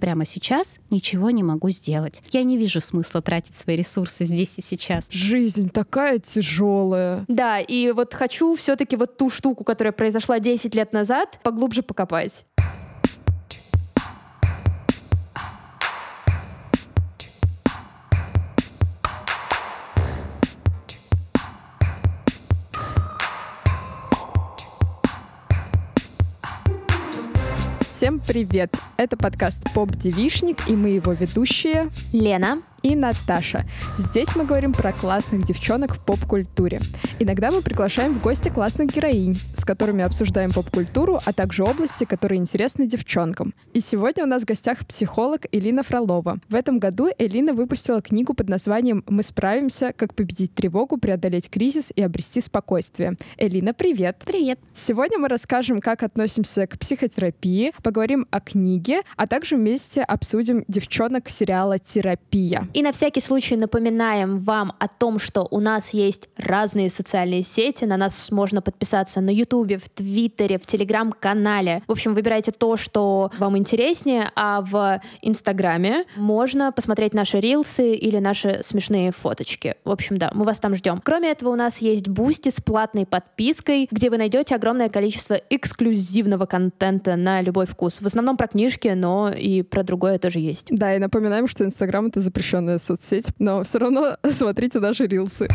Прямо сейчас ничего не могу сделать. Я не вижу смысла тратить свои ресурсы здесь и сейчас. Жизнь такая тяжелая. Да, и вот хочу все-таки вот ту штуку, которая произошла 10 лет назад, поглубже покопать. Привет! Это подкаст «Поп Девишник» и мы его ведущие Лена и Наташа. Здесь мы говорим про классных девчонок в поп-культуре. Иногда мы приглашаем в гости классных героинь, с которыми обсуждаем поп-культуру, а также области, которые интересны девчонкам. И сегодня у нас в гостях психолог Элина Фролова. В этом году Элина выпустила книгу под названием «Мы справимся. Как победить тревогу, преодолеть кризис и обрести спокойствие». Элина, привет! Привет! Сегодня мы расскажем, как относимся к психотерапии, поговорим о книге, а также вместе обсудим девчонок сериала «Терапия». И на всякий случай напоминаем вам о том, что у нас есть разные социальные сети. На нас можно подписаться на Ютубе, в Твиттере, в Телеграм-канале. В общем, выбирайте то, что вам интереснее, а в Инстаграме можно посмотреть наши рилсы или наши смешные фоточки. В общем, да, мы вас там ждем. Кроме этого, у нас есть Boosty с платной подпиской, где вы найдете огромное количество эксклюзивного контента на любой вкус вкус. Основном про книжки, но и про другое тоже есть. Да, и напоминаем, что Инстаграм — это запрещенная соцсеть, но все равно смотрите наши рилсы.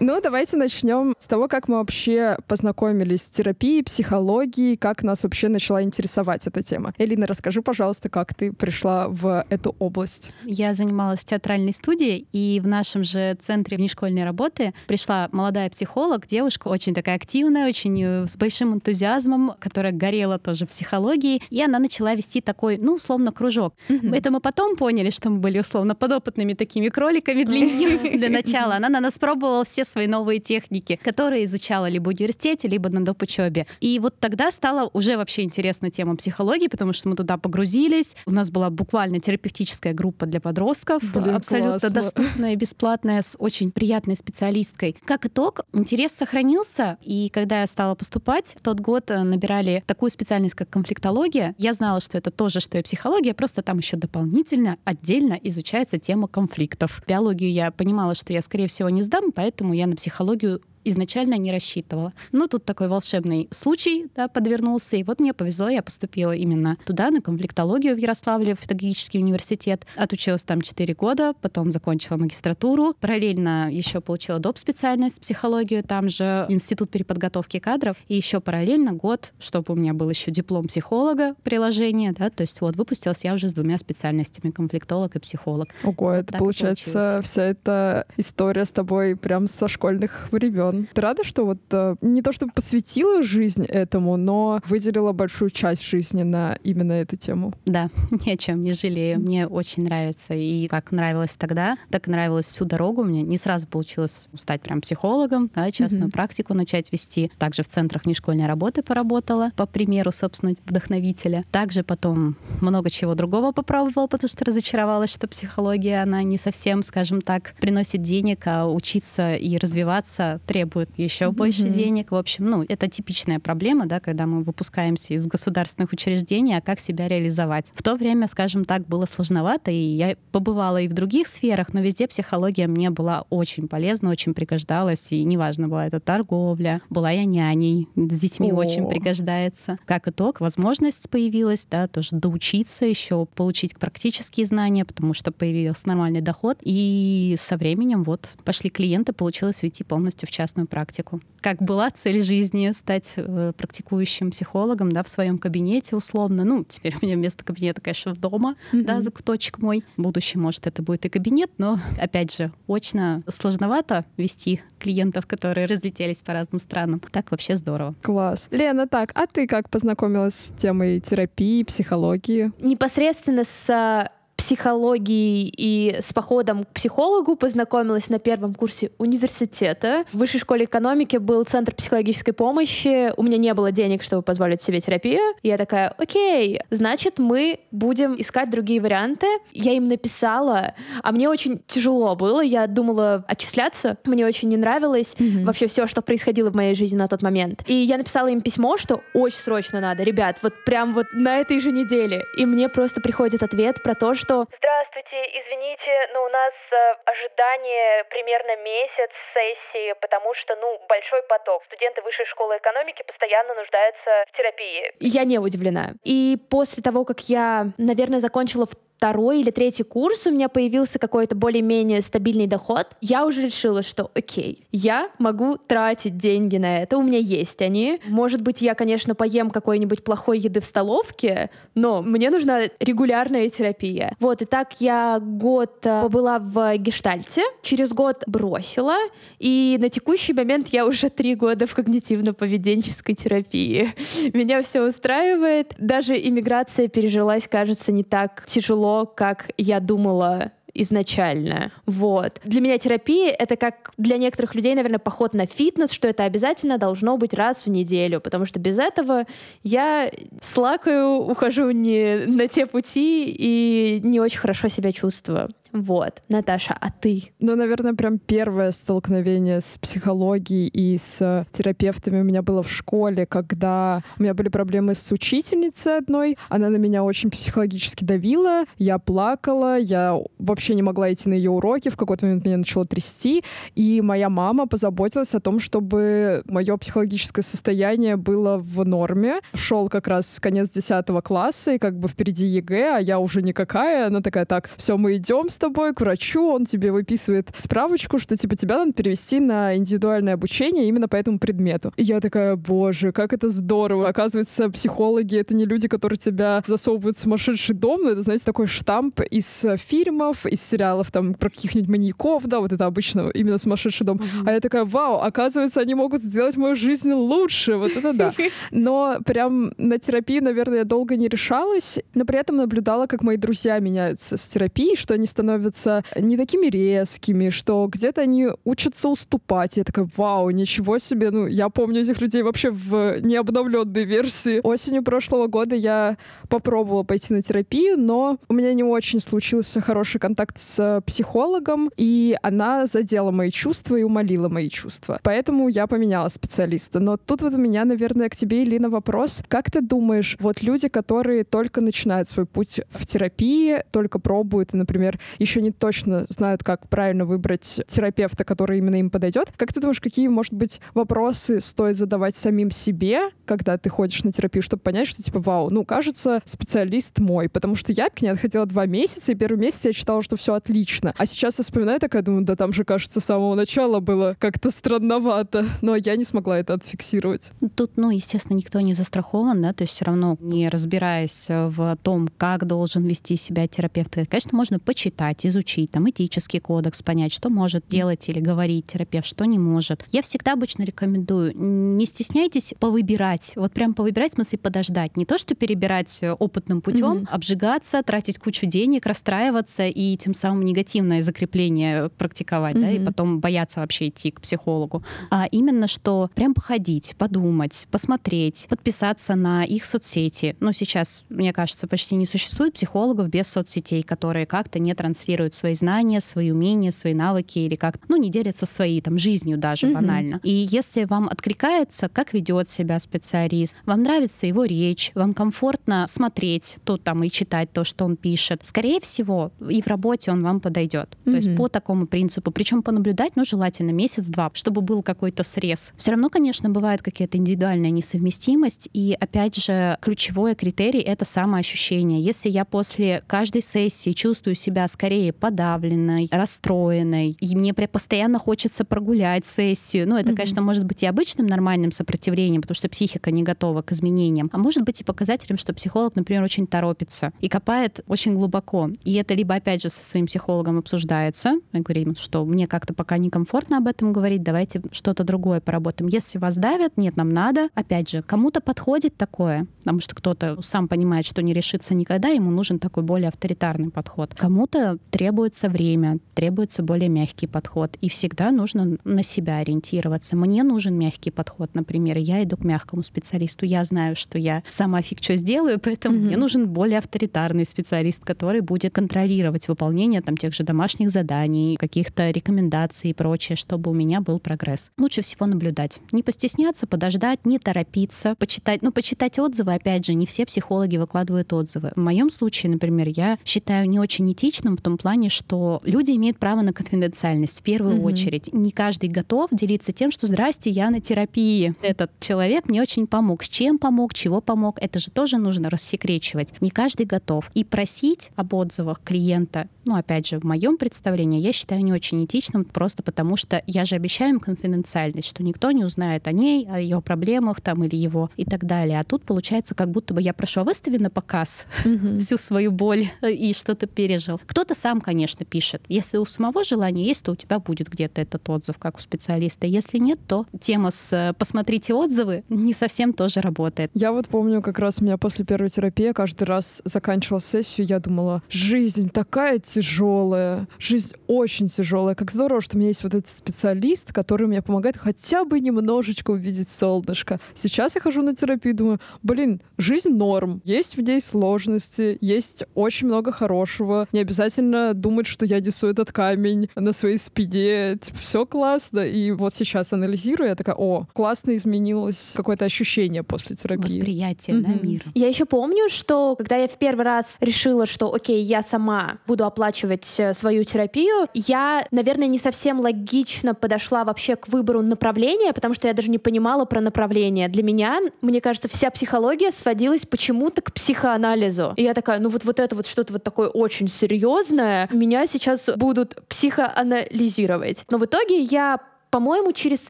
Ну, давайте начнем с того, как мы вообще познакомились с терапией, психологией, как нас вообще начала интересовать эта тема. Элина, расскажи, пожалуйста, как ты пришла в эту область. Я занималась в театральной студии, и в нашем же центре внешкольной работы пришла молодая психолог, девушка очень такая активная, очень э, с большим энтузиазмом, которая горела тоже психологией, и она начала вести такой, ну, условно, кружок. Mm-hmm. Это мы потом поняли, что мы были условно подопытными такими кроликами для нее для начала. Она на нас пробовала все свои новые техники, которые изучала либо в университете, либо на доп. учебе. И вот тогда стала уже вообще интересна тема психологии, потому что мы туда погрузились. У нас была буквально терапевтическая группа для подростков, Блин, абсолютно классно. доступная, бесплатная, с очень приятной специалисткой. Как итог, интерес сохранился, и когда я стала поступать, в тот год э, набирали такую специальность, как конфликтология. Я знала, что это тоже, что и психология, просто там еще дополнительно, отдельно изучается тема конфликтов. Биологию я понимала, что я, скорее всего, не сдам, поэтому я на психологию изначально не рассчитывала. Но тут такой волшебный случай да, подвернулся, и вот мне повезло, я поступила именно туда, на конфликтологию в Ярославле, в педагогический университет. Отучилась там 4 года, потом закончила магистратуру. Параллельно еще получила доп. специальность психологию, там же институт переподготовки кадров. И еще параллельно год, чтобы у меня был еще диплом психолога, приложение, да, то есть вот выпустилась я уже с двумя специальностями, конфликтолог и психолог. Ого, это так получается получилось. вся эта история с тобой прям со школьных времен. Ты рада, что вот э, не то чтобы посвятила жизнь этому, но выделила большую часть жизни на именно эту тему? Да, ни о чем не жалею. Мне очень нравится. И как нравилось тогда, так и нравилось всю дорогу. Мне не сразу получилось стать прям психологом, да, частную Мгм. практику начать вести. Также в центрах внешкольной работы поработала, по примеру, собственно, вдохновителя. Также потом много чего другого попробовала, потому что разочаровалась, что психология, она не совсем, скажем так, приносит денег, а учиться и развиваться требует еще больше Мгм. денег. В общем, ну, это типичная проблема, да, когда мы выпускаемся из государственных учреждений, а как себя реализовать. В то время, скажем так, было сложновато, и я побывала и в других сферах, но везде психология мне была очень полезна, очень пригождалась, и неважно, была это торговля, была я няней, с детьми О. очень пригождается. Как итог, возможность появилась, да, тоже доучиться еще, получить практические знания, потому что появился нормальный доход, и со временем вот пошли клиенты, получилось уйти полностью в частную практику. Как была цель жизни стать э, практикующим психологом, да, в своем кабинете условно. Ну, теперь у меня вместо кабинета, конечно, дома, да, Мгм. закуточек мой. В будущем, может, это будет и кабинет, но, опять же, очно сложновато вести клиентов, которые разлетелись по разным странам. Так вообще здорово. Класс. Лена, так, а ты как познакомилась с темой терапии, психологии? Непосредственно с а, психологией и с походом к психологу познакомилась на первом курсе университета. В высшей школе экономики был центр психологической помощи. У меня не было денег, чтобы позволить себе терапию. И я такая, окей, значит, мы будем искать другие варианты. Я им написала, а мне очень тяжело было. Я думала отчисляться. Мне очень не нравилось mm-hmm. вообще все, что происходило в моей жизни на тот момент. И я написала им письмо, что очень срочно надо. Ребят, вот прям вот на этой же неделе. И мне просто приходит ответ про то, что «Здравствуйте, извините, но у нас э, ожидание примерно месяц сессии, потому что, ну, большой поток. Студенты высшей школы экономики постоянно нуждаются в терапии». Я не удивлена. И после того, как я, наверное, закончила в второй или третий курс у меня появился какой-то более-менее стабильный доход, я уже решила, что окей, я могу тратить деньги на это, у меня есть они. Может быть, я, конечно, поем какой-нибудь плохой еды в столовке, но мне нужна регулярная терапия. Вот, и так я год э, побыла в гештальте, через год бросила, и на текущий момент я уже три года в когнитивно-поведенческой терапии. Меня все устраивает. Даже иммиграция пережилась, кажется, не так тяжело того, как я думала изначально. Вот. Для меня терапия — это как для некоторых людей, наверное, поход на фитнес, что это обязательно должно быть раз в неделю, потому что без этого я слакаю, ухожу не на те пути и не очень хорошо себя чувствую. Вот. Наташа, а ты? Ну, наверное, прям первое столкновение с психологией и с терапевтами у меня было в школе, когда у меня были проблемы с учительницей одной. Она на меня очень психологически давила. Я плакала, я вообще не могла идти на ее уроки. В какой-то момент меня начало трясти. И моя мама позаботилась о том, чтобы мое психологическое состояние было в норме. Шел как раз конец 10 класса, и как бы впереди ЕГЭ, а я уже никакая. Она такая, так, все, мы идем тобой к врачу, он тебе выписывает справочку, что типа тебя надо перевести на индивидуальное обучение именно по этому предмету. И я такая, боже, как это здорово. Оказывается, психологи — это не люди, которые тебя засовывают в сумасшедший дом, но это, знаете, такой штамп из фильмов, из сериалов там про каких-нибудь маньяков, да, вот это обычно именно сумасшедший дом. Mm-hmm. А я такая, вау, оказывается, они могут сделать мою жизнь лучше, вот это да. Но прям на терапию, наверное, я долго не решалась, но при этом наблюдала, как мои друзья меняются с терапией, что они становятся становятся не такими резкими, что где-то они учатся уступать. Я такая, вау, ничего себе. Ну, я помню этих людей вообще в необновленной версии. Осенью прошлого года я попробовала пойти на терапию, но у меня не очень случился хороший контакт с психологом, и она задела мои чувства и умолила мои чувства. Поэтому я поменяла специалиста. Но тут вот у меня, наверное, к тебе, Илина, вопрос. Как ты думаешь, вот люди, которые только начинают свой путь в терапии, только пробуют, например, еще не точно знают, как правильно выбрать терапевта, который именно им подойдет. Как ты думаешь, какие, может быть, вопросы стоит задавать самим себе, когда ты ходишь на терапию, чтобы понять, что типа, вау, ну, кажется, специалист мой, потому что я к ней отходила два месяца, и первый месяц я считала, что все отлично. А сейчас я вспоминаю такая, думаю, да там же, кажется, с самого начала было как-то странновато, но я не смогла это отфиксировать. Тут, ну, естественно, никто не застрахован, да, то есть все равно, не разбираясь в том, как должен вести себя терапевт, конечно, можно почитать, почитать, изучить, там, этический кодекс, понять, что может делать или говорить терапевт, что не может. Я всегда обычно рекомендую, не стесняйтесь повыбирать, вот прям повыбирать, в смысле подождать. Не то, что перебирать э, опытным путем, mm-hmm. обжигаться, тратить кучу денег, расстраиваться и тем самым негативное закрепление практиковать, mm-hmm. да, и потом бояться вообще идти к психологу. А именно, что прям походить, подумать, посмотреть, подписаться на их соцсети. Ну, сейчас, мне кажется, почти не существует психологов без соцсетей, которые как-то не транслируют транслируют свои знания, свои умения, свои навыки или как, ну, не делятся своей там жизнью даже mm-hmm. банально. И если вам откликается, как ведет себя специалист, вам нравится его речь, вам комфортно смотреть то там и читать то, что он пишет, скорее всего, и в работе он вам подойдет. Mm-hmm. То есть по такому принципу. Причем понаблюдать, ну, желательно месяц-два, чтобы был какой-то срез. Все равно, конечно, бывает какая-то индивидуальная несовместимость. И опять же, ключевой критерий — это самоощущение. Если я после каждой сессии чувствую себя скорее скорее подавленной, расстроенной, и мне постоянно хочется прогулять сессию. Ну, это, mm-hmm. конечно, может быть и обычным нормальным сопротивлением, потому что психика не готова к изменениям, а может быть и показателем, что психолог, например, очень торопится и копает очень глубоко. И это либо, опять же, со своим психологом обсуждается, мы говорим, что мне как-то пока некомфортно об этом говорить, давайте что-то другое поработаем. Если вас давят, нет, нам надо. Опять же, кому-то подходит такое, потому что кто-то сам понимает, что не решится никогда, ему нужен такой более авторитарный подход. Кому-то требуется время, требуется более мягкий подход. И всегда нужно на себя ориентироваться. Мне нужен мягкий подход, например. Я иду к мягкому специалисту. Я знаю, что я сама фиг что сделаю, поэтому mm-hmm. мне нужен более авторитарный специалист, который будет контролировать выполнение там тех же домашних заданий, каких-то рекомендаций и прочее, чтобы у меня был прогресс. Лучше всего наблюдать. Не постесняться, подождать, не торопиться, почитать. Ну, почитать отзывы, опять же, не все психологи выкладывают отзывы. В моем случае, например, я считаю не очень этичным в том плане, что люди имеют право на конфиденциальность в первую mm-hmm. очередь. Не каждый готов делиться тем, что «здрасте, я на терапии». Этот человек мне очень помог. С чем помог, чего помог, это же тоже нужно рассекречивать. Не каждый готов. И просить об отзывах клиента ну, опять же, в моем представлении, я считаю не очень этичным, просто потому что я же обещаю им конфиденциальность, что никто не узнает о ней, о ее проблемах там или его и так далее. А тут получается, как будто бы я прошу, а выстави на показ mm-hmm. всю свою боль и что-то пережил. Кто-то сам, конечно, пишет. Если у самого желания есть, то у тебя будет где-то этот отзыв, как у специалиста. Если нет, то тема с э, «посмотрите отзывы» не совсем тоже работает. Я вот помню, как раз у меня после первой терапии каждый раз заканчивала сессию, я думала, жизнь такая тяжелая, жизнь очень тяжелая. Как здорово, что у меня есть вот этот специалист, который мне помогает хотя бы немножечко увидеть солнышко. Сейчас я хожу на терапию, думаю, блин, жизнь норм, есть в ней сложности, есть очень много хорошего. Не обязательно думать, что я несу этот камень на своей спине. Типа, все классно. И вот сейчас анализирую, я такая, о, классно изменилось какое-то ощущение после терапии. Восприятие, mm-hmm. да, мира. Я еще помню, что когда я в первый раз решила, что, окей, я сама буду оплачивать оплачивать э, свою терапию, я, наверное, не совсем логично подошла вообще к выбору направления, потому что я даже не понимала про направление. Для меня, мне кажется, вся психология сводилась почему-то к психоанализу. И я такая, ну вот, вот это вот что-то вот такое очень серьезное, меня сейчас будут психоанализировать. Но в итоге я по-моему, через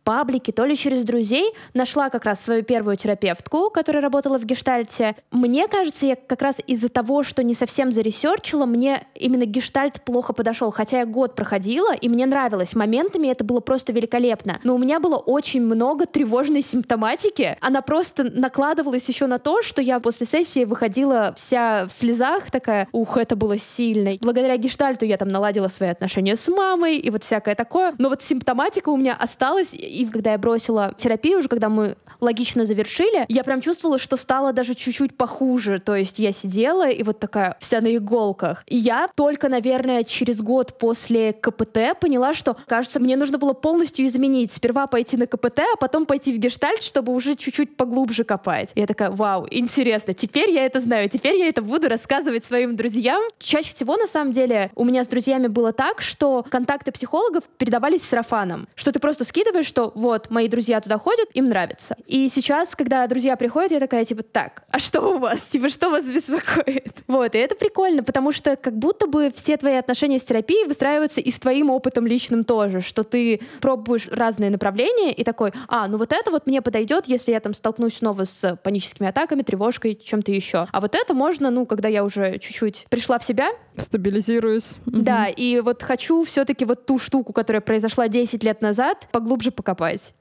паблики, то ли через друзей нашла как раз свою первую терапевтку, которая работала в гештальте. Мне кажется, я как раз из-за того, что не совсем заресерчила, мне именно гештальт плохо подошел. Хотя я год проходила, и мне нравилось. Моментами это было просто великолепно. Но у меня было очень много тревожной симптоматики. Она просто накладывалась еще на то, что я после сессии выходила вся в слезах, такая, ух, это было сильно. Благодаря гештальту я там наладила свои отношения с мамой и вот всякое такое. Но вот симптоматика у меня меня осталось, и когда я бросила терапию, уже когда мы логично завершили, я прям чувствовала, что стало даже чуть-чуть похуже. То есть я сидела и вот такая вся на иголках. И я только, наверное, через год после КПТ поняла, что, кажется, мне нужно было полностью изменить. Сперва пойти на КПТ, а потом пойти в гештальт, чтобы уже чуть-чуть поглубже копать. И я такая, вау, интересно, теперь я это знаю, теперь я это буду рассказывать своим друзьям. Чаще всего, на самом деле, у меня с друзьями было так, что контакты психологов передавались сарафаном. Что ты просто скидываешь, что вот, мои друзья туда ходят, им нравится. И сейчас, когда друзья приходят, я такая, типа, так, а что у вас? Типа, что вас беспокоит? Вот, и это прикольно, потому что как будто бы все твои отношения с терапией выстраиваются и с твоим опытом личным тоже, что ты пробуешь разные направления и такой, а, ну вот это вот мне подойдет, если я там столкнусь снова с паническими атаками, тревожкой, чем-то еще. А вот это можно, ну, когда я уже чуть-чуть пришла в себя, стабилизируюсь. Да, и вот хочу все-таки вот ту штуку, которая произошла 10 лет назад, поглубже покопать.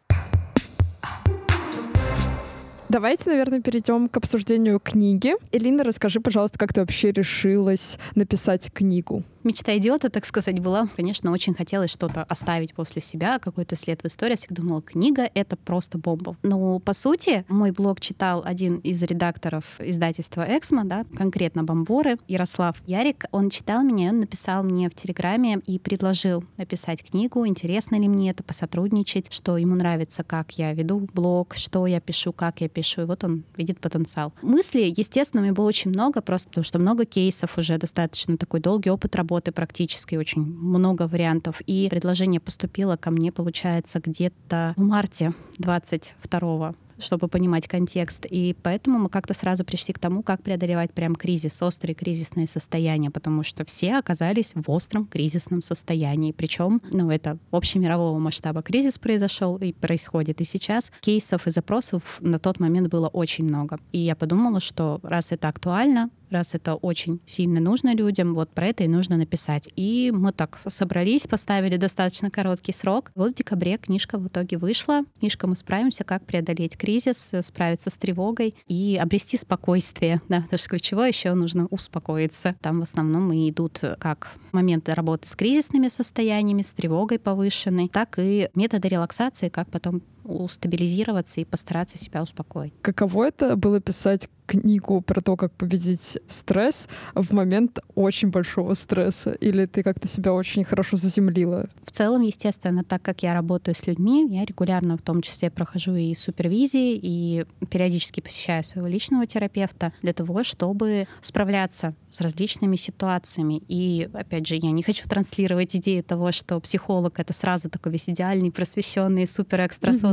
Давайте, наверное, перейдем к обсуждению книги. Элина, расскажи, пожалуйста, как ты вообще решилась написать книгу? Мечта идиота, так сказать, была. Конечно, очень хотелось что-то оставить после себя, какой-то след в истории. Всегда думала, книга — это просто бомба. Но, по сути, мой блог читал один из редакторов издательства «Эксмо», да, конкретно «Бомборы», Ярослав Ярик. Он читал меня, он написал мне в Телеграме и предложил написать книгу, интересно ли мне это, посотрудничать, что ему нравится, как я веду блог, что я пишу, как я пишу. И вот он видит потенциал. Мыслей, естественно, у меня было очень много, просто потому что много кейсов уже, достаточно такой долгий опыт работы практически, очень много вариантов. И предложение поступило ко мне, получается, где-то в марте 22 чтобы понимать контекст. И поэтому мы как-то сразу пришли к тому, как преодолевать прям кризис, острые кризисные состояния, потому что все оказались в остром кризисном состоянии. Причем, ну, это общемирового масштаба кризис произошел и происходит. И сейчас кейсов и запросов на тот момент было очень много. И я подумала, что раз это актуально, раз это очень сильно нужно людям, вот про это и нужно написать. И мы так собрались, поставили достаточно короткий срок. Вот в декабре книжка в итоге вышла. Книжка «Мы справимся, как преодолеть кризис, справиться с тревогой и обрести спокойствие». Да, потому что ключевое еще нужно успокоиться. Там в основном и идут как моменты работы с кризисными состояниями, с тревогой повышенной, так и методы релаксации, как потом устабилизироваться и постараться себя успокоить. Каково это было писать книгу про то, как победить стресс в момент очень большого стресса? Или ты как-то себя очень хорошо заземлила? В целом, естественно, так как я работаю с людьми, я регулярно в том числе прохожу и супервизии, и периодически посещаю своего личного терапевта для того, чтобы справляться с различными ситуациями. И, опять же, я не хочу транслировать идею того, что психолог — это сразу такой весь идеальный, просвещенный, супер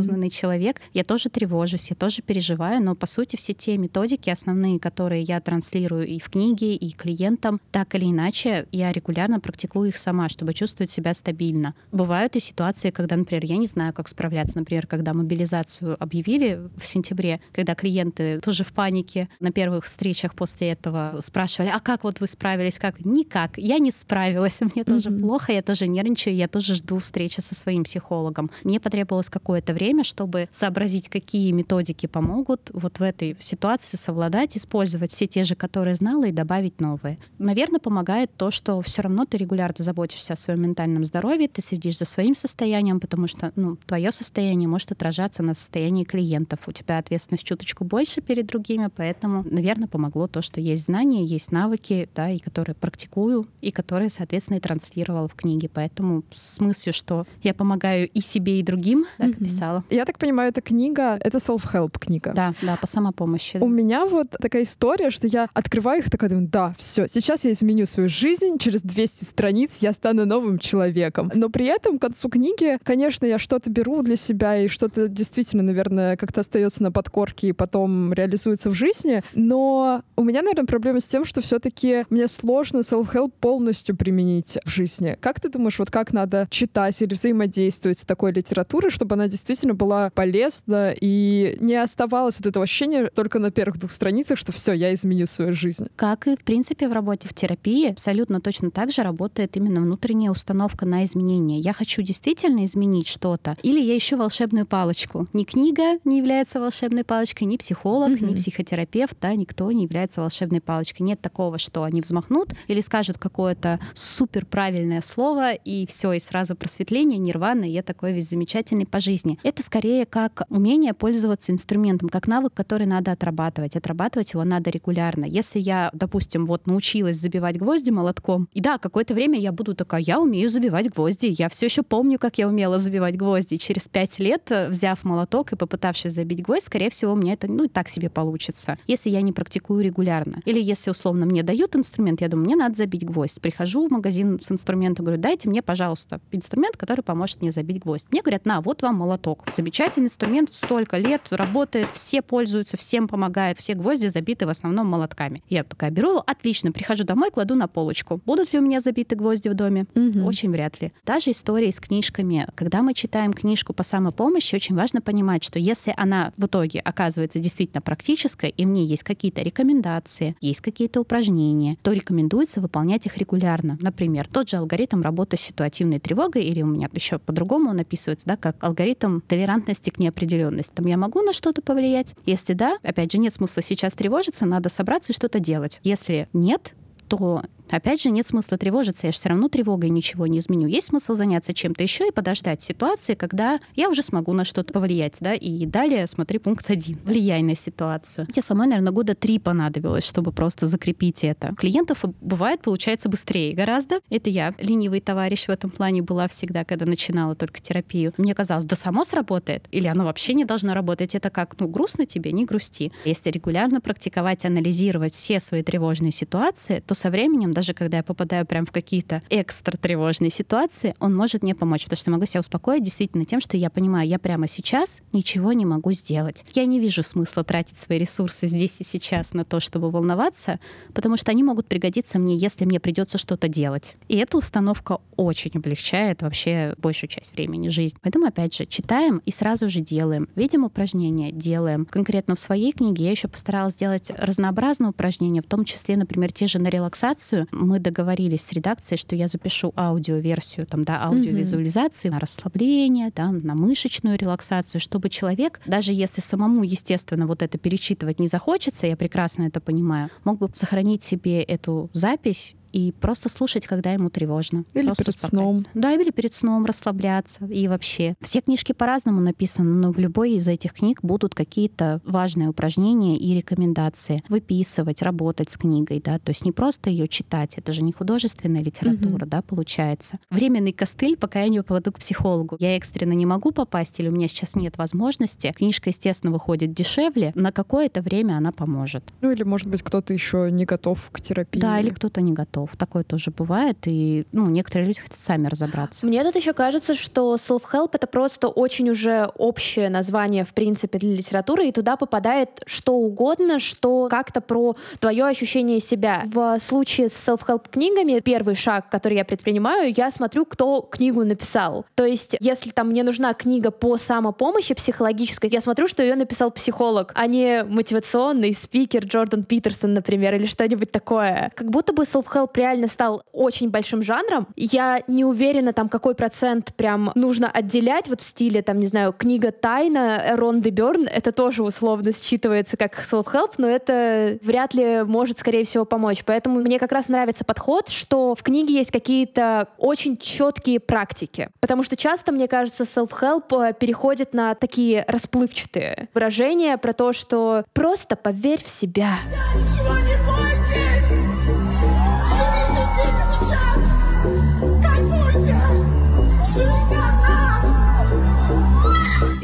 экстрасознанный mm-hmm. человек. Я тоже тревожусь, я тоже переживаю, но, по сути, все те методики, основные, которые я транслирую и в книге, и клиентам, так или иначе, я регулярно практикую их сама, чтобы чувствовать себя стабильно. Бывают и ситуации, когда, например, я не знаю, как справляться. Например, когда мобилизацию объявили в сентябре, когда клиенты тоже в панике на первых встречах после этого спрашивали, а как вот вы справились? Как? Никак. Я не справилась. Мне тоже mm-hmm. плохо, я тоже нервничаю, я тоже жду встречи со своим психологом. Мне потребовалось какое-то время, чтобы сообразить, какие методики помогут вот в этой ситуации совладать, использовать все те же, которые знала, и добавить новые. Наверное, помогает то, что все равно ты регулярно заботишься о своем ментальном здоровье, ты следишь за своим состоянием, потому что ну, твое состояние может отражаться на состоянии клиентов. У тебя ответственность чуточку больше перед другими, поэтому, наверное, помогло то, что есть знания, есть навыки, да, и которые практикую, и которые, соответственно, и транслировала в книге. Поэтому с мыслью, что я помогаю и себе, и другим, так mm-hmm. писала. Я так понимаю, эта книга — это self-help книга. Да, да, по самопомощи. У меня вот такая история, что я открываю их такая думаю, да, все, сейчас я изменю свою жизнь, через 200 страниц я стану новым человеком. Но при этом к концу книги, конечно, я что-то беру для себя, и что-то действительно, наверное, как-то остается на подкорке и потом реализуется в жизни. Но у меня, наверное, проблема с тем, что все-таки мне сложно self-help полностью применить в жизни. Как ты думаешь, вот как надо читать или взаимодействовать с такой литературой, чтобы она действительно была полезна и не оставалось вот этого ощущения только на первых двух страницах, что все, я изменю свою жизнь. Как и, в принципе, в работе в терапии, абсолютно точно так же работает именно внутренняя установка на изменение. Я хочу действительно изменить что-то, или я ищу волшебную палочку. Ни книга не является волшебной палочкой, ни психолог, mm-hmm. ни психотерапевт, да, никто не является волшебной палочкой. Нет такого, что они взмахнут или скажут какое-то супер правильное слово, и все, и сразу просветление, нирвана, и я такой весь замечательный по жизни. Это скорее как умение пользоваться инструментом, как навык, который надо отрабатывать отрабатывать его надо регулярно. Если я, допустим, вот научилась забивать гвозди молотком, и да, какое-то время я буду такая, я умею забивать гвозди, я все еще помню, как я умела забивать гвозди. Через пять лет, э, взяв молоток и попытавшись забить гвоздь, скорее всего, у меня это, ну, так себе получится, если я не практикую регулярно. Или если, условно, мне дают инструмент, я думаю, мне надо забить гвоздь. Прихожу в магазин с инструментом, говорю, дайте мне, пожалуйста, инструмент, который поможет мне забить гвоздь. Мне говорят, на, вот вам молоток. Замечательный инструмент, столько лет работает, все пользуются, всем помогает, все гвозди забиты в основном молотками. Я такая беру, отлично, прихожу домой, кладу на полочку. Будут ли у меня забиты гвозди в доме? Угу. Очень вряд ли. Даже истории с книжками. Когда мы читаем книжку по самопомощи, очень важно понимать, что если она в итоге оказывается действительно практической, и мне есть какие-то рекомендации, есть какие-то упражнения, то рекомендуется выполнять их регулярно. Например, тот же алгоритм работы с ситуативной тревогой, или у меня еще по-другому он описывается, да, как алгоритм толерантности к неопределенности. Там я могу на что-то повлиять? Если да, опять же, нет смысла сейчас тревожиться, надо собраться и что-то делать. Если нет, то Опять же, нет смысла тревожиться, я же все равно тревогой ничего не изменю. Есть смысл заняться чем-то еще и подождать ситуации, когда я уже смогу на что-то повлиять, да, и далее смотри пункт один. Влияй на ситуацию. Мне самой, наверное, года три понадобилось, чтобы просто закрепить это. Клиентов бывает, получается, быстрее гораздо. Это я, ленивый товарищ в этом плане была всегда, когда начинала только терапию. Мне казалось, да само сработает, или оно вообще не должно работать. Это как, ну, грустно тебе, не грусти. Если регулярно практиковать, анализировать все свои тревожные ситуации, то со временем даже когда я попадаю прям в какие-то экстра тревожные ситуации, он может мне помочь, потому что могу себя успокоить действительно тем, что я понимаю, я прямо сейчас ничего не могу сделать. Я не вижу смысла тратить свои ресурсы здесь и сейчас на то, чтобы волноваться, потому что они могут пригодиться мне, если мне придется что-то делать. И эта установка очень облегчает вообще большую часть времени жизни. Поэтому, опять же, читаем и сразу же делаем. Видим упражнения, делаем. Конкретно в своей книге я еще постаралась сделать разнообразные упражнения, в том числе, например, те же на релаксацию. Мы договорились с редакцией, что я запишу аудиоверсию, там, да, аудиовизуализации, mm-hmm. на расслабление, да, на мышечную релаксацию, чтобы человек, даже если самому, естественно, вот это перечитывать не захочется, я прекрасно это понимаю, мог бы сохранить себе эту запись и просто слушать, когда ему тревожно. Или просто перед сном. Да, или перед сном расслабляться. И вообще. Все книжки по-разному написаны, но в любой из этих книг будут какие-то важные упражнения и рекомендации. Выписывать, работать с книгой, да, то есть не просто ее читать, это же не художественная литература, угу. да, получается. Временный костыль, пока я не попаду к психологу. Я экстренно не могу попасть, или у меня сейчас нет возможности. Книжка, естественно, выходит дешевле. На какое-то время она поможет. Ну или, может быть, кто-то еще не готов к терапии. Да, или кто-то не готов готов. Такое тоже бывает, и ну, некоторые люди хотят сами разобраться. Мне тут еще кажется, что self-help — это просто очень уже общее название, в принципе, для литературы, и туда попадает что угодно, что как-то про твое ощущение себя. В случае с self-help книгами первый шаг, который я предпринимаю, я смотрю, кто книгу написал. То есть, если там мне нужна книга по самопомощи психологической, я смотрю, что ее написал психолог, а не мотивационный спикер Джордан Питерсон, например, или что-нибудь такое. Как будто бы self-help реально стал очень большим жанром. Я не уверена, там, какой процент прям нужно отделять вот в стиле, там, не знаю, книга «Тайна» Ронды Бёрн. Это тоже условно считывается как self-help, но это вряд ли может, скорее всего, помочь. Поэтому мне как раз нравится подход, что в книге есть какие-то очень четкие практики. Потому что часто, мне кажется, self-help э, переходит на такие расплывчатые выражения про то, что просто поверь в себя. Я ничего не бойтесь!